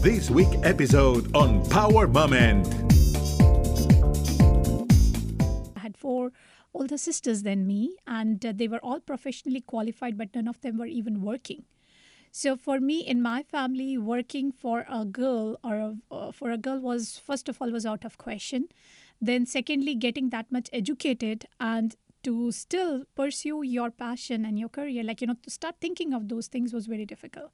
This week episode on Power Moment. I had four older sisters than me, and uh, they were all professionally qualified, but none of them were even working. So for me, in my family, working for a girl or a, uh, for a girl was first of all was out of question. Then secondly, getting that much educated and to still pursue your passion and your career, like you know, to start thinking of those things was very difficult.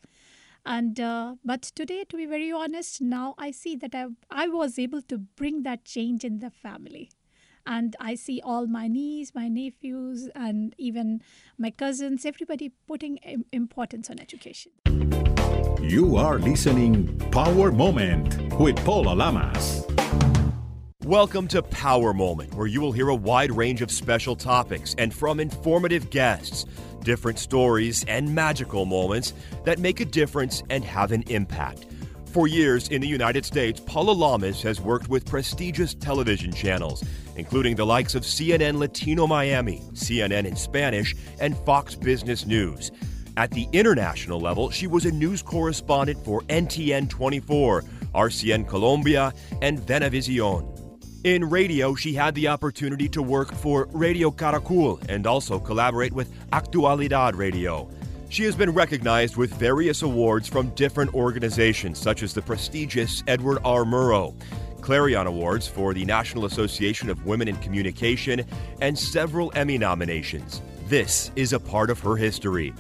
And uh, but today, to be very honest, now I see that I I was able to bring that change in the family and I see all my niece, my nephews, and even my cousins, everybody putting importance on education. You are listening Power Moment with Paula Lamas. Welcome to Power Moment, where you will hear a wide range of special topics and from informative guests, different stories and magical moments that make a difference and have an impact. For years in the United States, Paula Lamas has worked with prestigious television channels, including the likes of CNN Latino Miami, CNN in Spanish, and Fox Business News. At the international level, she was a news correspondent for NTN 24, RCN Colombia, and Venevision. In radio, she had the opportunity to work for Radio Caracol and also collaborate with Actualidad Radio. She has been recognized with various awards from different organizations, such as the prestigious Edward R. Murrow, Clarion Awards for the National Association of Women in Communication, and several Emmy nominations. This is a part of her history.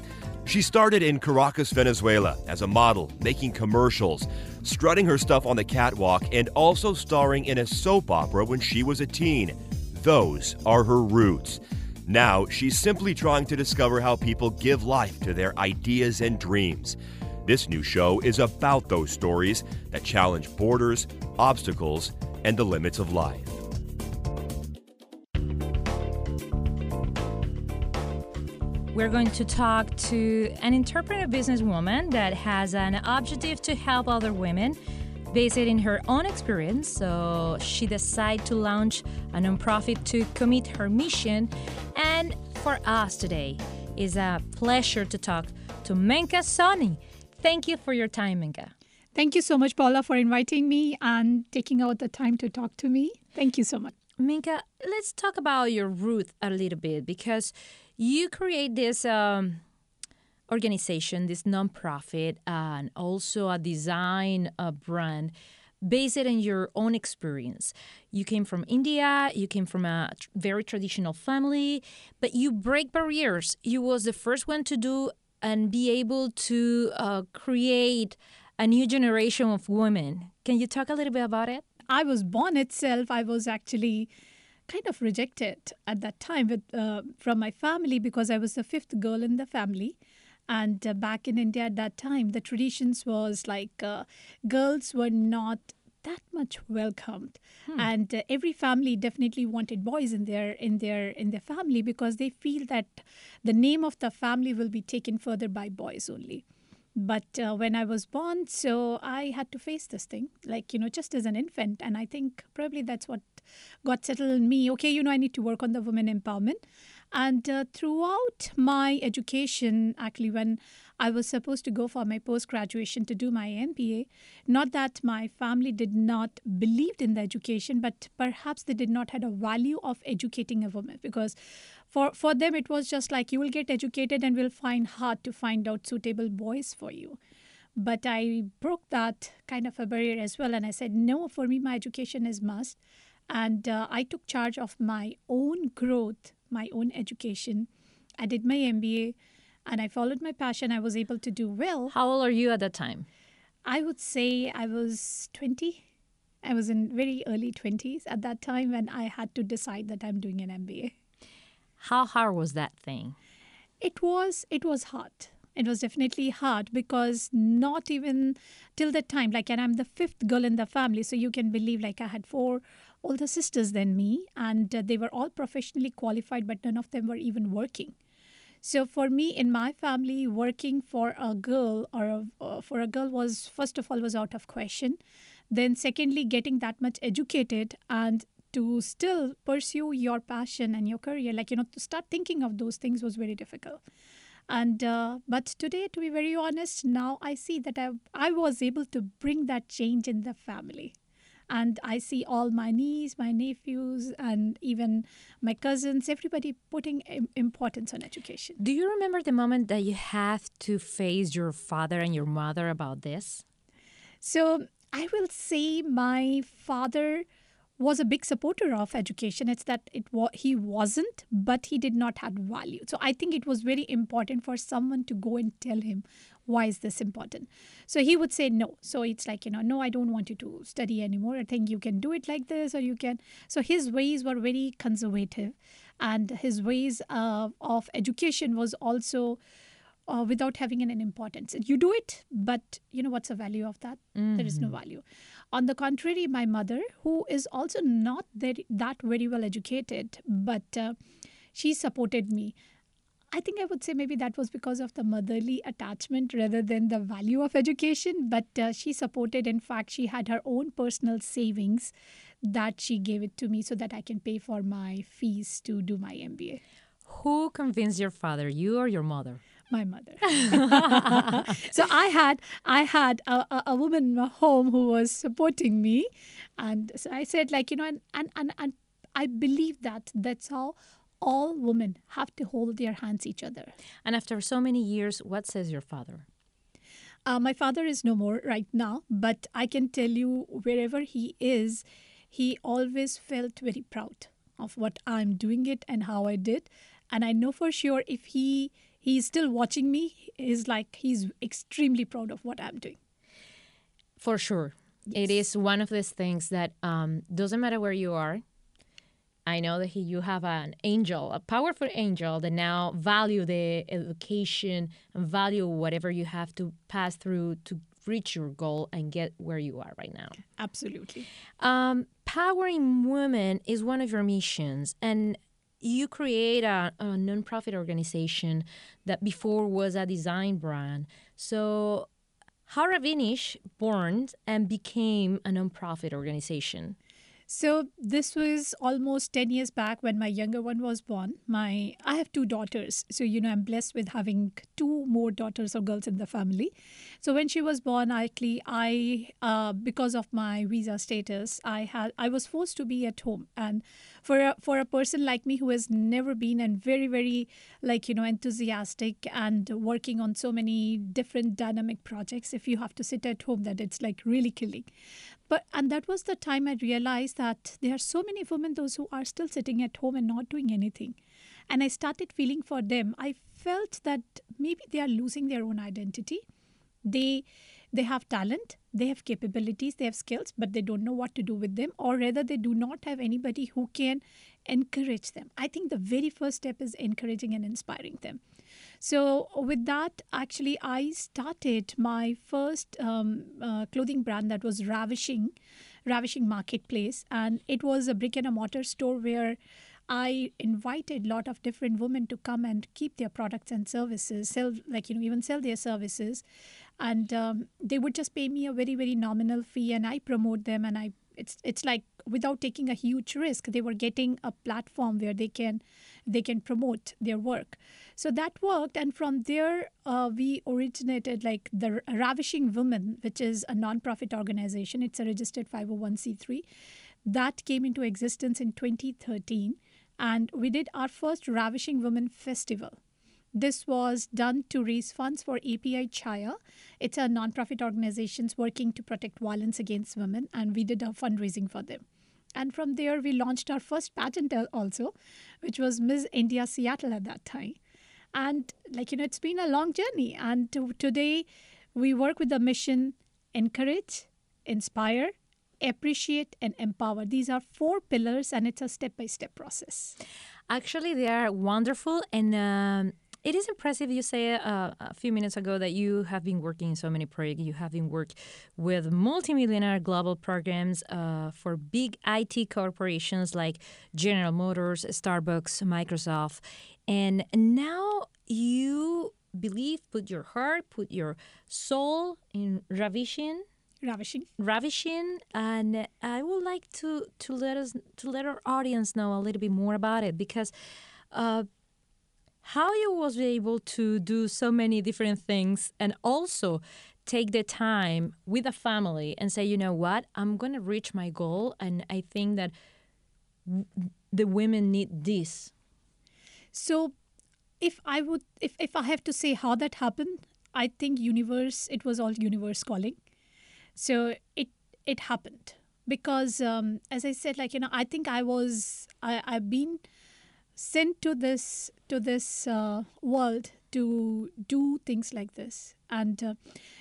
She started in Caracas, Venezuela as a model, making commercials, strutting her stuff on the catwalk, and also starring in a soap opera when she was a teen. Those are her roots. Now, she's simply trying to discover how people give life to their ideas and dreams. This new show is about those stories that challenge borders, obstacles, and the limits of life. We're going to talk to an entrepreneur businesswoman that has an objective to help other women based in her own experience. So she decided to launch a nonprofit to commit her mission. And for us today, is a pleasure to talk to Menka Soni. Thank you for your time, Menka. Thank you so much, Paula, for inviting me and taking out the time to talk to me. Thank you so much. Minka, let's talk about your root a little bit because you create this um, organization, this nonprofit, and also a design uh, brand based on your own experience. You came from India, you came from a tr- very traditional family, but you break barriers. You was the first one to do and be able to uh, create a new generation of women. Can you talk a little bit about it? I was born itself, I was actually kind of rejected at that time with, uh, from my family because I was the fifth girl in the family. And uh, back in India at that time, the traditions was like uh, girls were not that much welcomed, Hmm. and uh, every family definitely wanted boys in their in their in their family because they feel that the name of the family will be taken further by boys only. But uh, when I was born, so I had to face this thing, like, you know, just as an infant. And I think probably that's what got settled in me. Okay, you know, I need to work on the women empowerment. And uh, throughout my education, actually, when I was supposed to go for my post graduation to do my MBA, not that my family did not believed in the education, but perhaps they did not had a value of educating a woman because for for them it was just like you will get educated and will find hard to find out suitable boys for you but i broke that kind of a barrier as well and i said no for me my education is must and uh, i took charge of my own growth my own education. I did my mba and i followed my passion. I was able to do well. How old are you at that time? i would say i was 20 i was in very early 20s at that time when i had to decide that i'm doing an mba How hard was that thing? it was it was hard. It was definitely hard because not even till that time like and i'm the fifth girl in the family so you can believe like i had four older sisters than me and uh, they were all professionally qualified but none of them were even working. So for me in my family working for a girl or a, uh, for a girl was first of all was out of question. Then secondly getting that much educated and to still pursue your passion and your career like you know to start thinking of those things was very difficult. And uh, but today, to be very honest, now I see that I I was able to bring that change in the family and I see all my niece, my nephews, and even my cousins, everybody putting importance on education. Do you remember the moment that you had to face your father and your mother about this? So I will say my father was a big supporter of education. It's that it wa- he wasn't, but he did not have value. So I think it was very important for someone to go and tell him why is this important. So he would say no. So it's like you know, no, I don't want you to study anymore. I think you can do it like this, or you can. So his ways were very conservative, and his ways uh, of education was also uh, without having an importance. You do it, but you know what's the value of that? Mm-hmm. There is no mm-hmm. value. On the contrary, my mother, who is also not that, that very well educated, but uh, she supported me. I think I would say maybe that was because of the motherly attachment rather than the value of education. But uh, she supported, in fact, she had her own personal savings that she gave it to me so that I can pay for my fees to do my MBA. Who convinced your father, you or your mother? my mother. so I had I had a, a, woman in my home who was supporting me, and so I said like you know and and and, and I believe that that's how all women have to hold their hands each other. And after so many years, what says your father? Uh, my father is no more right now, but I can tell you wherever he is, he always felt very proud of what I'm doing it and how I did. And I know for sure if he he's still watching me is like he's extremely proud of what i'm doing for sure yes. it is one of those things that um, doesn't matter where you are i know that he, you have an angel a powerful angel that now value the education and value whatever you have to pass through to reach your goal and get where you are right now absolutely um, powering women is one of your missions and you create a, a nonprofit organization that before was a design brand. So how Ravishing born and became a nonprofit organization? So this was almost 10 years back when my younger one was born. My I have two daughters. So you know I'm blessed with having two more daughters or girls in the family. So when she was born actually I uh, because of my visa status I had I was forced to be at home. And for a, for a person like me who has never been and very very like you know enthusiastic and working on so many different dynamic projects if you have to sit at home that it's like really killing. But and that was the time i realized that there are so many women those who are still sitting at home and not doing anything. And i started feeling for them. I felt that maybe they are losing their own identity they they have talent they have capabilities they have skills but they don't know what to do with them or rather they do not have anybody who can encourage them. I think the very first step is encouraging and inspiring them. So with that, actually, I started my first um, uh, clothing brand that was Ravishing, Ravishing Marketplace, and it was a brick and a mortar store where I invited a lot of different women to come and keep their products and services, sell like you know even sell their services, and um, they would just pay me a very very nominal fee, and I promote them, and I it's it's like without taking a huge risk, they were getting a platform where they can they can promote their work. So that worked, and from there uh, we originated like the Ravishing Women, which is a nonprofit organization. It's a registered 501c3 that came into existence in 2013, and we did our first Ravishing Women Festival. This was done to raise funds for API Chaya. It's a nonprofit organization working to protect violence against women, and we did a fundraising for them. And from there, we launched our first pageant also, which was Miss India Seattle at that time. And like, you know, it's been a long journey. And to, today we work with the mission encourage, inspire, appreciate, and empower. These are four pillars, and it's a step by step process. Actually, they are wonderful. And um, it is impressive. You say uh, a few minutes ago that you have been working in so many projects. You have been worked with multimillionaire global programs uh, for big IT corporations like General Motors, Starbucks, Microsoft. And now you believe, put your heart, put your soul in ravishing. Ravishing. Ravishing, and I would like to to let us to let our audience know a little bit more about it because uh, how you was able to do so many different things and also take the time with a family and say, you know what, I'm going to reach my goal, and I think that the women need this. So, if I would, if if I have to say how that happened, I think universe. It was all universe calling. So it it happened because, um, as I said, like you know, I think I was I I've been sent to this to this uh, world to do things like this. And uh,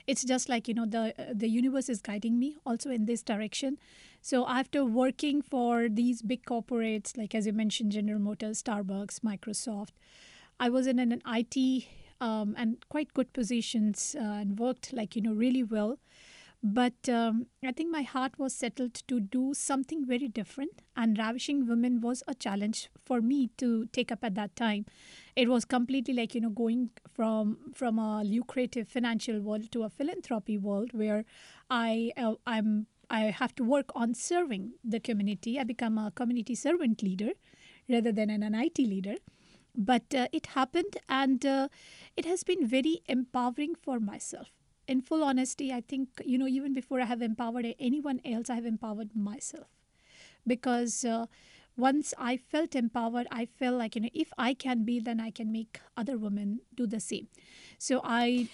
it's just like you know the the universe is guiding me also in this direction. So after working for these big corporates like as you mentioned general motors starbucks microsoft i was in an it um, and quite good positions uh, and worked like you know really well but um, I think my heart was settled to do something very different, and Ravishing Women was a challenge for me to take up at that time. It was completely like you know going from from a lucrative financial world to a philanthropy world where I uh, I'm I have to work on serving the community. I become a community servant leader rather than an IT leader. But uh, it happened, and uh, it has been very empowering for myself in full honesty, I think, you know, even before I have empowered anyone else, I have empowered myself. Because uh, once I felt empowered, I felt like, you know, if I can be, then I can make other women do the same. So I.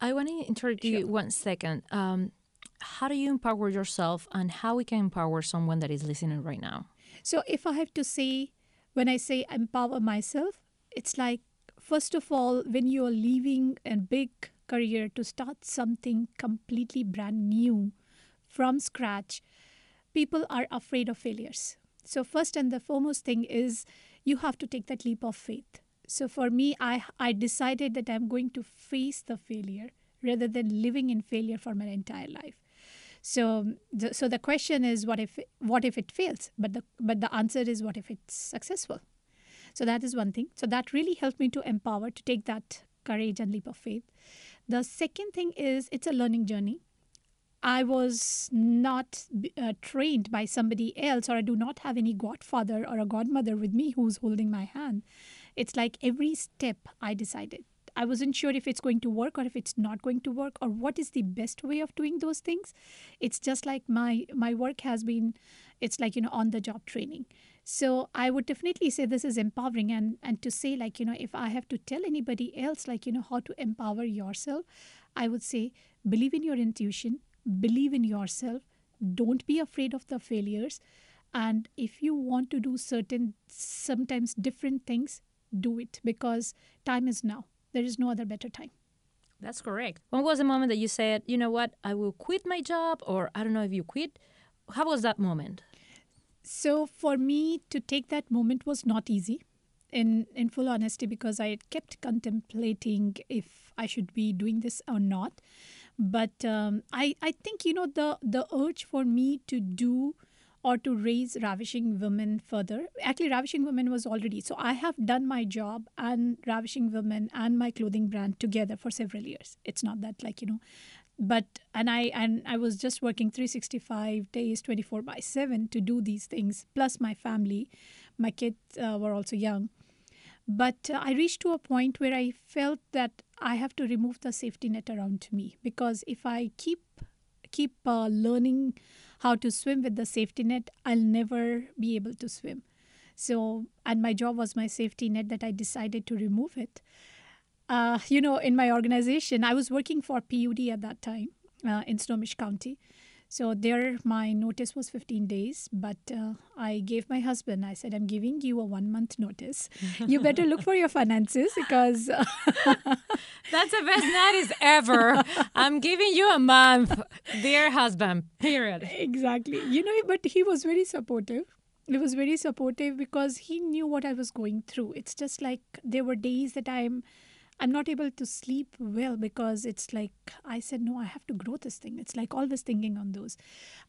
I want to interrupt sure. you one second. Um, how do you empower yourself and how we can empower someone that is listening right now? So if I have to say, when I say empower myself, it's like, first of all, when you're leaving a big career to start something completely brand new from scratch, people are afraid of failures. So, first and the foremost thing is you have to take that leap of faith. So, for me, I, I decided that I'm going to face the failure rather than living in failure for my entire life. So, the, so the question is, what if what if it fails? But the but the answer is, what if it's successful? So that is one thing. So that really helped me to empower to take that courage and leap of faith. The second thing is it's a learning journey. I was not uh, trained by somebody else, or I do not have any godfather or a godmother with me who's holding my hand. It's like every step I decided. I wasn't sure if it's going to work or if it's not going to work or what is the best way of doing those things. It's just like my my work has been it's like you know on the job training. So I would definitely say this is empowering and and to say like you know if I have to tell anybody else like you know how to empower yourself, I would say believe in your intuition, believe in yourself, don't be afraid of the failures and if you want to do certain sometimes different things, do it because time is now. There is no other better time. That's correct. When was the moment that you said, you know what, I will quit my job or I don't know if you quit? How was that moment? So for me to take that moment was not easy, in in full honesty, because I kept contemplating if I should be doing this or not. But um, I I think you know the the urge for me to do or to raise ravishing women further. Actually, ravishing women was already so I have done my job and ravishing women and my clothing brand together for several years. It's not that like you know but and i and i was just working 365 days 24 by 7 to do these things plus my family. My kids uh, were also young. But uh, i reached to a point where i felt that i have to remove the safety net around me because if i keep keep uh, learning how to swim with the safety net i'll never be able to swim. So and my job was my safety net that i decided to remove it uh, you know, in my organization, I was working for PUD at that time uh, in Snohomish County. So there, my notice was 15 days, but uh, I gave my husband, I said, I'm giving you a one month notice. You better look for your finances because. That's the best notice ever. I'm giving you a month, dear husband, period. Exactly. You know, but he was very supportive. He was very supportive because he knew what I was going through. It's just like there were days that I'm I'm not able to sleep well because it's like I said, no, I have to grow this thing. It's like always thinking on those.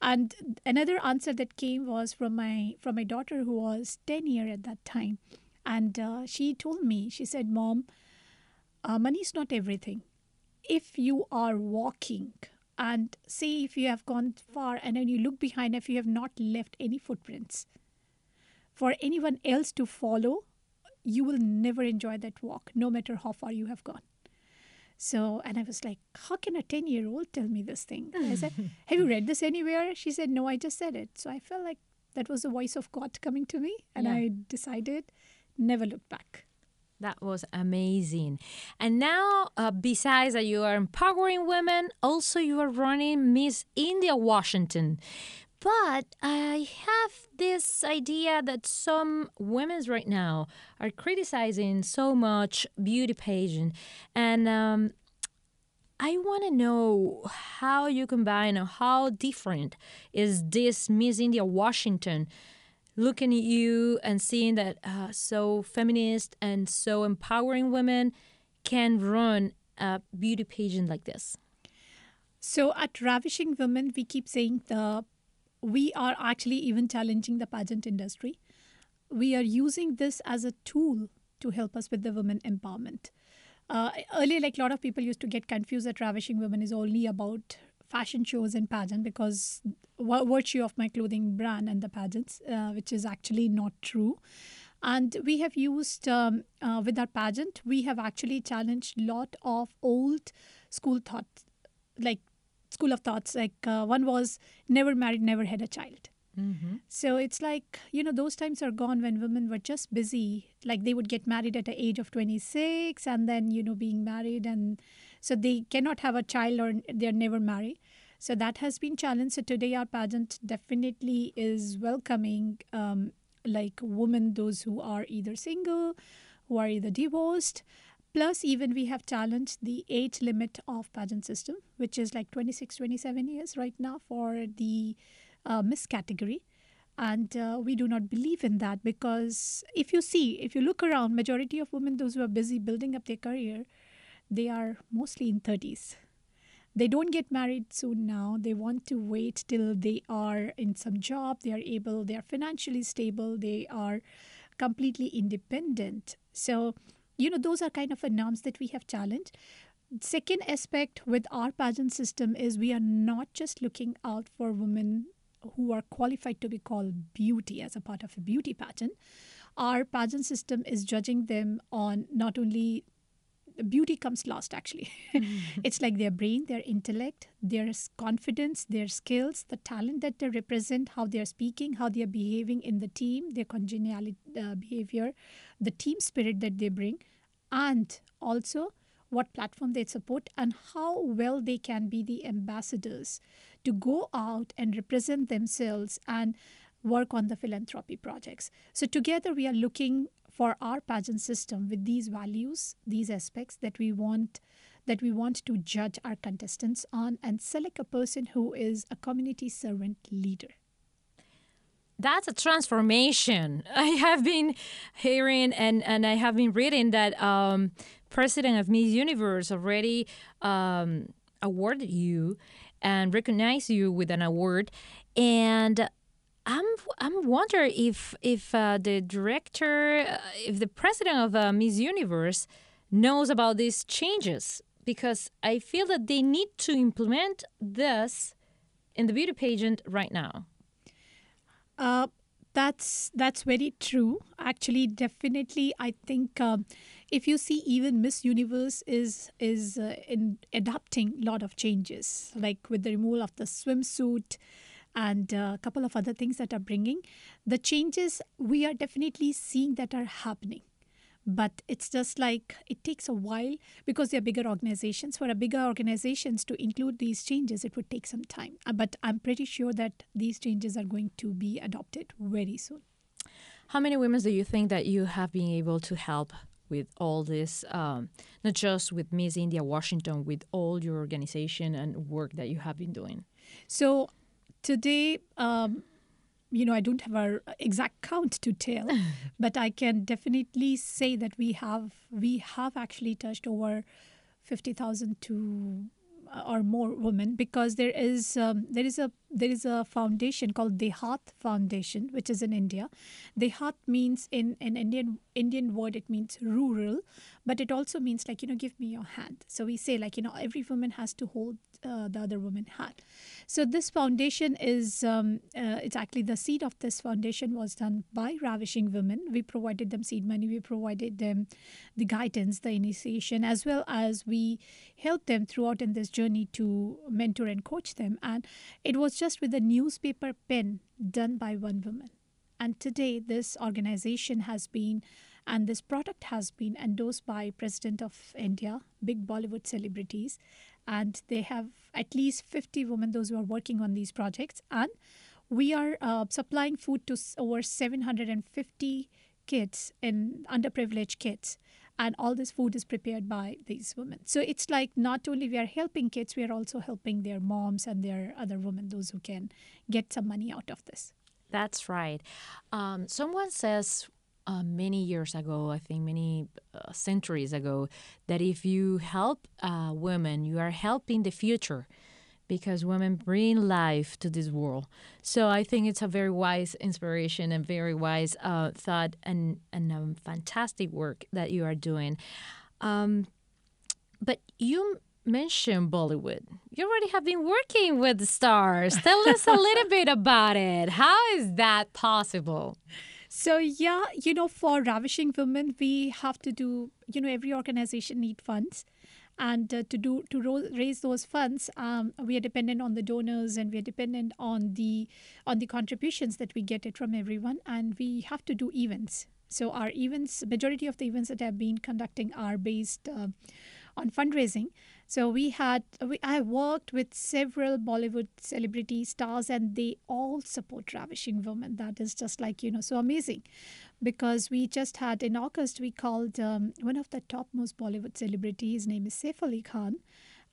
And another answer that came was from my from my daughter who was 10 year at that time, and uh, she told me, she said, "Mom, uh, money is not everything. If you are walking." And say if you have gone far and then you look behind, if you have not left any footprints for anyone else to follow, you will never enjoy that walk, no matter how far you have gone. So, and I was like, how can a 10 year old tell me this thing? I said, have you read this anywhere? She said, no, I just said it. So I felt like that was the voice of God coming to me. And Yeah. I decided never look back. That was amazing. And now, uh, besides that, you are empowering women, also you are running Miss India Washington. But I have this idea that some women right now are criticizing so much beauty pageant. And um, I want to know how you combine or how different is this Miss India Washington looking at you and seeing that uh, so feminist and so empowering women can run a beauty pageant like this. So at Ravishing Women, we keep saying the we are actually even challenging the pageant industry. We are using this as a tool to help us with the women empowerment. Uh, earlier, like a lot of people used to get confused that Ravishing Women is only about fashion shows and pageant because virtue of my clothing brand and the pageants, uh, which is actually not true. And we have used um, uh, with our pageant, we have actually challenged a lot of old school thoughts, like school of thoughts. Like uh, one was never married, never had a child. So it's like, you know, those times are gone when women were just busy. Like they would get married at the age of 26 and then, you know, being married. And so they cannot have a child or they're never married. So that has been challenged. So today our pageant definitely is welcoming um, like women, those who are either single, who are either divorced. Plus, even we have challenged the age limit of pageant system, which is like 26, 27 years right now for the uh, Miss category. And uh, we do not believe in that because if you see, if you look around, majority of women, those who are busy building up their career, they are mostly in 30s. They don't get married soon now. They want to wait till they are in some job, they are able, they are financially stable, they are completely independent. So, you know, those are kind of a norms that we have challenged. Second aspect with our pageant system is we are not just looking out for women who are qualified to be called beauty as a part of a beauty pageant. Our pageant system is judging them on not only beauty comes last actually it's like their brain their intellect their confidence their skills the talent that they represent how they are speaking how they are behaving in the team their congeniality uh, behavior the team spirit that they bring and also what platform they support and how well they can be the ambassadors to go out and represent themselves and work on the philanthropy projects. So, together we are looking for our pageant system with these values, these aspects that we want that we want to judge our contestants on and select a person who is a community servant leader. That's a transformation. I have been hearing and, and I have been reading that um, President of Miss Universe already um, awarded you and recognized you with an award. And I'm I'm wondering if if uh, the director, uh, if the president of uh, Miss Universe knows about these changes because I feel that they need to implement this in the beauty pageant right now. Uh, that's that's very true. Actually, definitely, I think um, if you see, even Miss Universe is is uh, in adapting a lot of changes, like with the removal of the swimsuit and uh, a couple of other things that are bringing the changes. We are definitely seeing that are happening but it's just like it takes a while because they're bigger organizations. For a bigger organizations to include these changes it would take some time. Uh, but i'm pretty sure that these changes are going to be adopted very soon. How many women do you think that you have been able to help with all this, um, not just with Miss India Washington, with all your organization and work that you have been doing? so today um, you know i don't have our exact count to tell but i can definitely say that we have we have actually touched over 50000 to uh, or more women because there is um, there is a there is a foundation called Dehat Foundation which is in India. Dehat means in in Indian Indian word it means rural, but it also means like you know give me your hand. So we say like you know every woman has to hold uh, the other woman had. So this foundation is um, uh, it's actually the seed of this foundation was done by ravishing women. We provided them seed money. We provided them the guidance, the initiation, as well as we helped them throughout in this journey to mentor and coach them. And it was just with a newspaper pen done by one woman. And today, this organization has been, and this product has been endorsed by President of India, big Bollywood celebrities, and they have at least 50 women, those who are working on these projects. And we are uh, supplying food to over 750 kids in underprivileged kids. And all this food is prepared by these women. So it's like not only we are helping kids we are also helping their moms and their other women those who can get some money out of this. That's right. Um, someone says uh, many years ago, I think many uh, centuries ago, that if you help uh, women, you are helping the future because women bring life to this world. So I think it's a very wise inspiration and very wise uh, thought and, and um, fantastic work that you are doing. Um, but you mentioned Bollywood. You already have been working with the stars. Tell us a little bit about it. How is that possible? So yeah, you know, for ravishing women, we have to do. You know, every organization need funds, and uh, to do to ro- raise those funds um, we are dependent on the donors and we are dependent on the on the contributions that we get it from everyone and we have to do events so our events majority of the events that have been conducting are based uh, on fundraising so we had we, i worked with several bollywood celebrity stars and they all support ravishing women that is just like you know so amazing because we just had in August we called um, one of the topmost Bollywood celebrities. His name is Saif Ali Khan,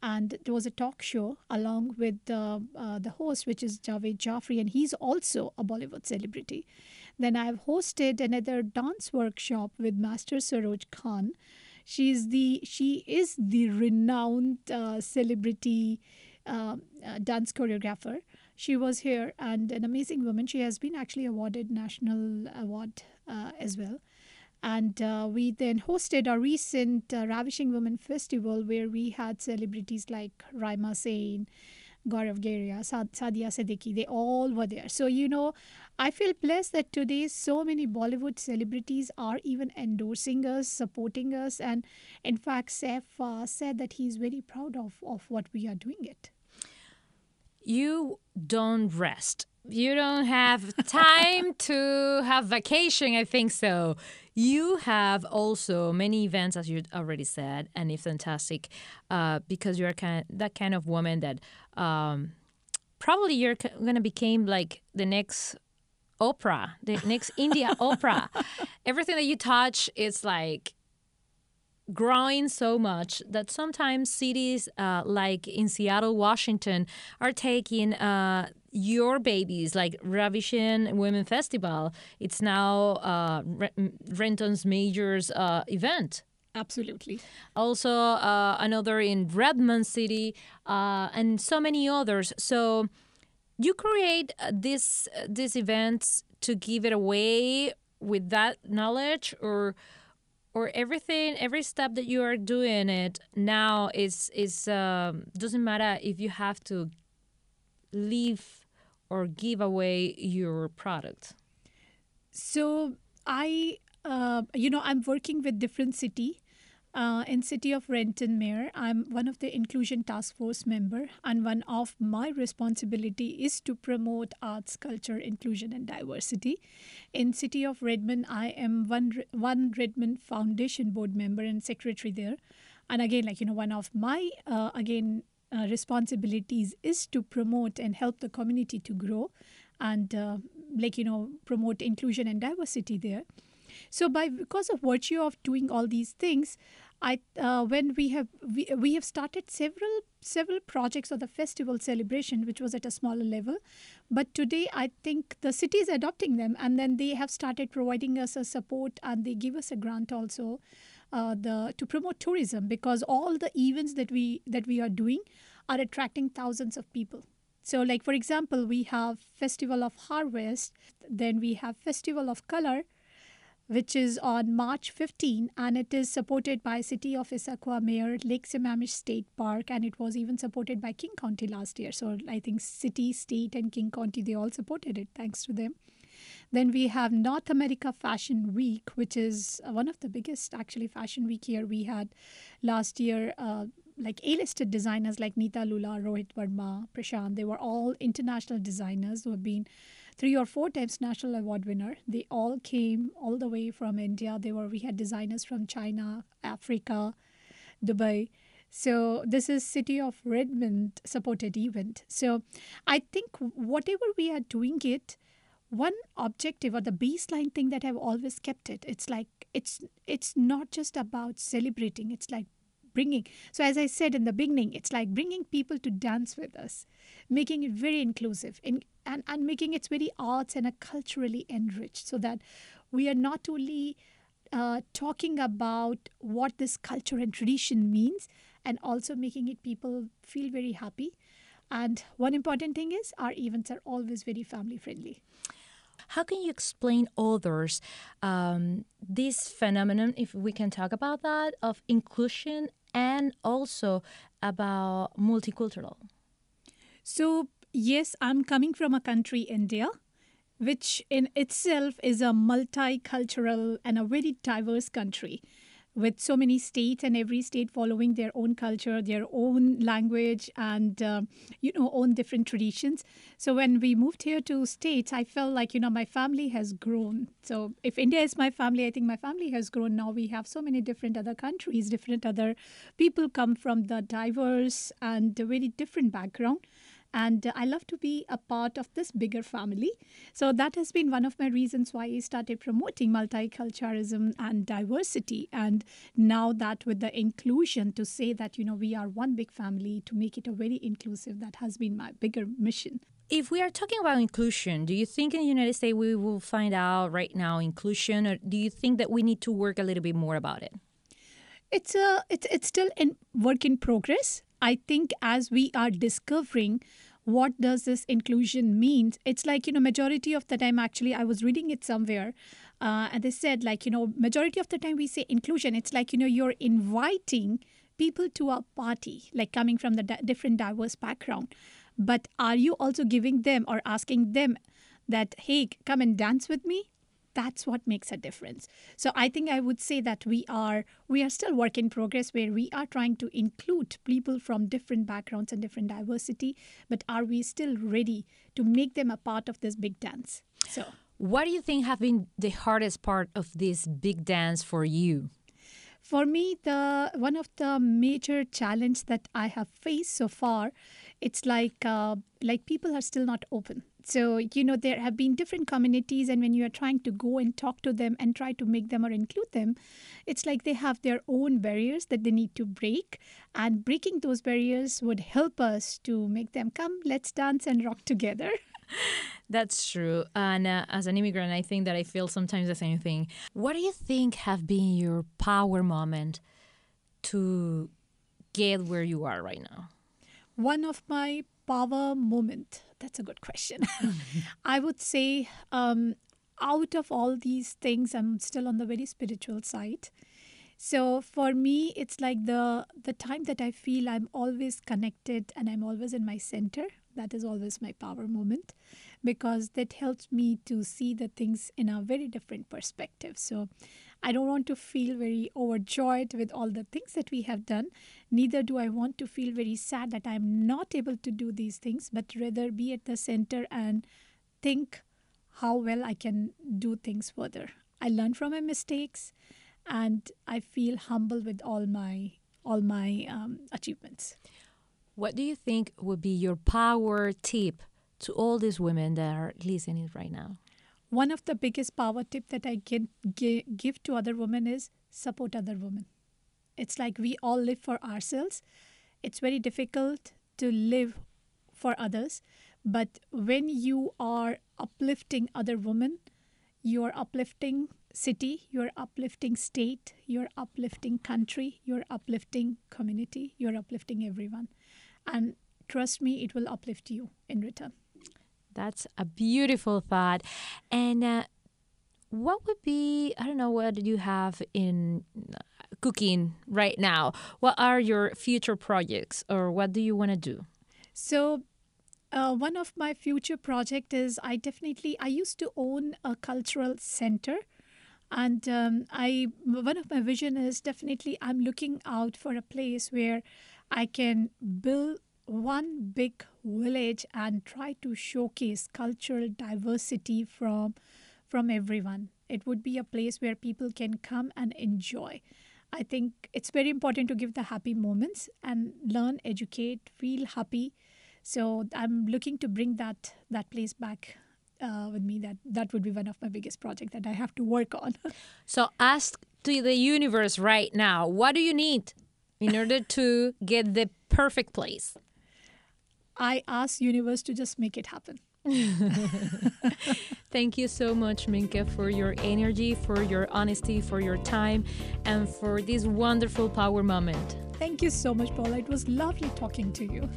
and there was a talk show along with uh, uh, the host, which is Javed Jaffrey, and he's also a Bollywood celebrity. Then I've hosted another dance workshop with Master Saroj Khan. She's the she is the renowned uh, celebrity uh, uh, dance choreographer she was here and an amazing woman. She has been actually awarded national award uh, as well. And uh, we then hosted a recent Ravishing Women Festival where we had celebrities like Raima Sen, Gaurav Gera, Sad- Sadia Siddiqui. They all were there. So, you know, I feel blessed that today so many Bollywood celebrities are even endorsing us, supporting us. And in fact, Saif uh, said that he's very proud of, of what we are doing it you don't rest. You don't have time to have vacation, I think so. You have also many events, as you already said, and it's fantastic uh, because you're kind that kind of woman that um, probably you're going to become like the next Oprah, the next India Oprah. Everything that you touch is like growing so much that sometimes cities uh, like in Seattle, Washington, are taking uh, your babies, like Ravishing Women Festival. It's now uh, Renton's Majors uh, event. Absolutely. Also, uh, another in Redmond City, uh, and so many others. So, you create these these events to give it away with that knowledge, or or everything every step that you are doing it now is is um, doesn't matter if you have to leave or give away your product. So i uh, you know i'm working with different city uh, in city of renton mayor i'm one of the inclusion task force member and one of my responsibility is to promote arts culture inclusion and diversity. In city of redmond i am one one redmond foundation board member and secretary there. And again like you know one of my uh, again uh, responsibilities is to promote and help the community to grow and uh, like you know promote inclusion and diversity there so by because of virtue of doing all these things, I uh, when we have we, we have started several several projects of the festival celebration, which was at a smaller level, but today I think the city is adopting them, and then they have started providing us a support, and they give us a grant also. Uh, the to promote tourism because all the events that we that we are doing are attracting thousands of people so like for example we have festival of harvest then we have festival of color which is on March 15, and it is supported by City of Issaquah Mayor, Lake Sammamish State Park, and it was even supported by King County last year. So I think City, State, and King County they all supported it. Thanks to them. Then we have North America Fashion Week, which is uh, one of the biggest actually fashion week here. We had last year. Uh, like A-listed designers like Neeta Lulla, Rohit Verma, Prashant, they were all international designers who have been three or four times national award winner. They all came all the way from India. They were we had designers from China, Africa, Dubai. So this is City of Redmond supported event. So I think whatever we are doing it, one objective or the baseline thing that I've always kept it, it's like it's it's not just about celebrating. It's like bringing so as i said in the beginning it's like bringing people to dance with us making it very inclusive in, and, and making it very arts and a culturally enriched so that we are not only uh, talking about what this culture and tradition means and also making it people feel very happy and one important thing is our events are always very family friendly how can you explain others um, this phenomenon, if we can talk about that, of inclusion and also about multicultural? So, yes, I'm coming from a country, India, which in itself is a multicultural and a very diverse country with so many states and every state following their own culture, their own language, and uh, you know, own different traditions. So when we moved here to states, I felt like you know my family has grown. So if India is my family, I think my family has grown. Now we have so many different other countries, different other people come from the diverse and very different background and uh, I love to be a part of this bigger family. So that has been one of my reasons why I started promoting multiculturalism and diversity. And now that with the inclusion, to say that, you know, we are one big family, to make it a very inclusive, that has been my bigger mission. If we are talking about inclusion, do you think in the United States we will find out right now inclusion, or do you think that we need to work a little bit more about it? It's a it's it's still in work in progress. I think as we are discovering what does this inclusion means it's like you know majority of the time actually i was reading it somewhere uh, and they said like you know majority of the time we say inclusion it's like you know you're inviting people to a party like coming from the di- different diverse background. But are you also giving them or asking them that hey come and dance with me that's what makes a difference. So i think i would say that we are we are still work in progress where we are trying to include people from different backgrounds and different diversity but are we still ready to make them a part of this big dance? So what do you think have been the hardest part of this big dance for you? For me the one of the major challenge that i have faced so far it's like uh, like people are still not open so, you know, there have been different communities, and when you are trying to go and talk to them and try to make them or include them, it's like they have their own barriers that they need to break. And breaking those barriers would help us to make them come, let's dance and rock together. That's true. And uh, as an immigrant, I think that I feel sometimes the same thing. What do you think have been your power moment to get where you are right now? One of my power moment that's a good question. I would say, um, out of all these things, I'm still on the very spiritual side. So for me, it's like the the time that I feel I'm always connected and I'm always in my center. That is always my power moment, because that helps me to see the things in a very different perspective. So I don't want to feel very overjoyed with all the things that we have done. Neither do I want to feel very sad that I'm not able to do these things, but rather be at the center and think how well I can do things further. I learn from my mistakes and I feel humble with all my all my um, achievements. What do you think would be your power tip to all these women that are listening right now? One of the biggest power tip that I can give to other women is support other women. It's like we all live for ourselves. It's very difficult to live for others, but when you are uplifting other women, you are uplifting city, you're uplifting state, you're uplifting country, you're uplifting community, you're uplifting everyone. And trust me, it will uplift you in return. That's a beautiful thought. And uh, what would be I don't know what do you have in uh, cooking right now? What are your future projects or what do you want to do? So uh, one of my future project is I definitely I used to own a cultural center, and um, I one of my vision is definitely I'm looking out for a place where I can build one big village and try to showcase cultural diversity from from everyone. It would be a place where people can come and enjoy. I think it's very important to give the happy moments and learn, educate, feel happy. So I'm looking to bring that that place back uh, with me. That that would be one of my biggest projects that I have to work on. so ask to the universe right now, what do you need in order to get the perfect place? I ask universe to just make it happen. Thank you so much, Minka, for your energy, for your honesty, for your time, and for this wonderful power moment. Thank you so much, Paula. It was lovely talking to you.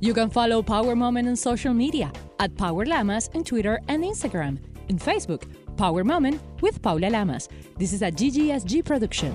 You can follow Power Moment on social media at Power Lamas on Twitter and Instagram. In Facebook, Power Moment with Paula Lamas. This is a GGSG production.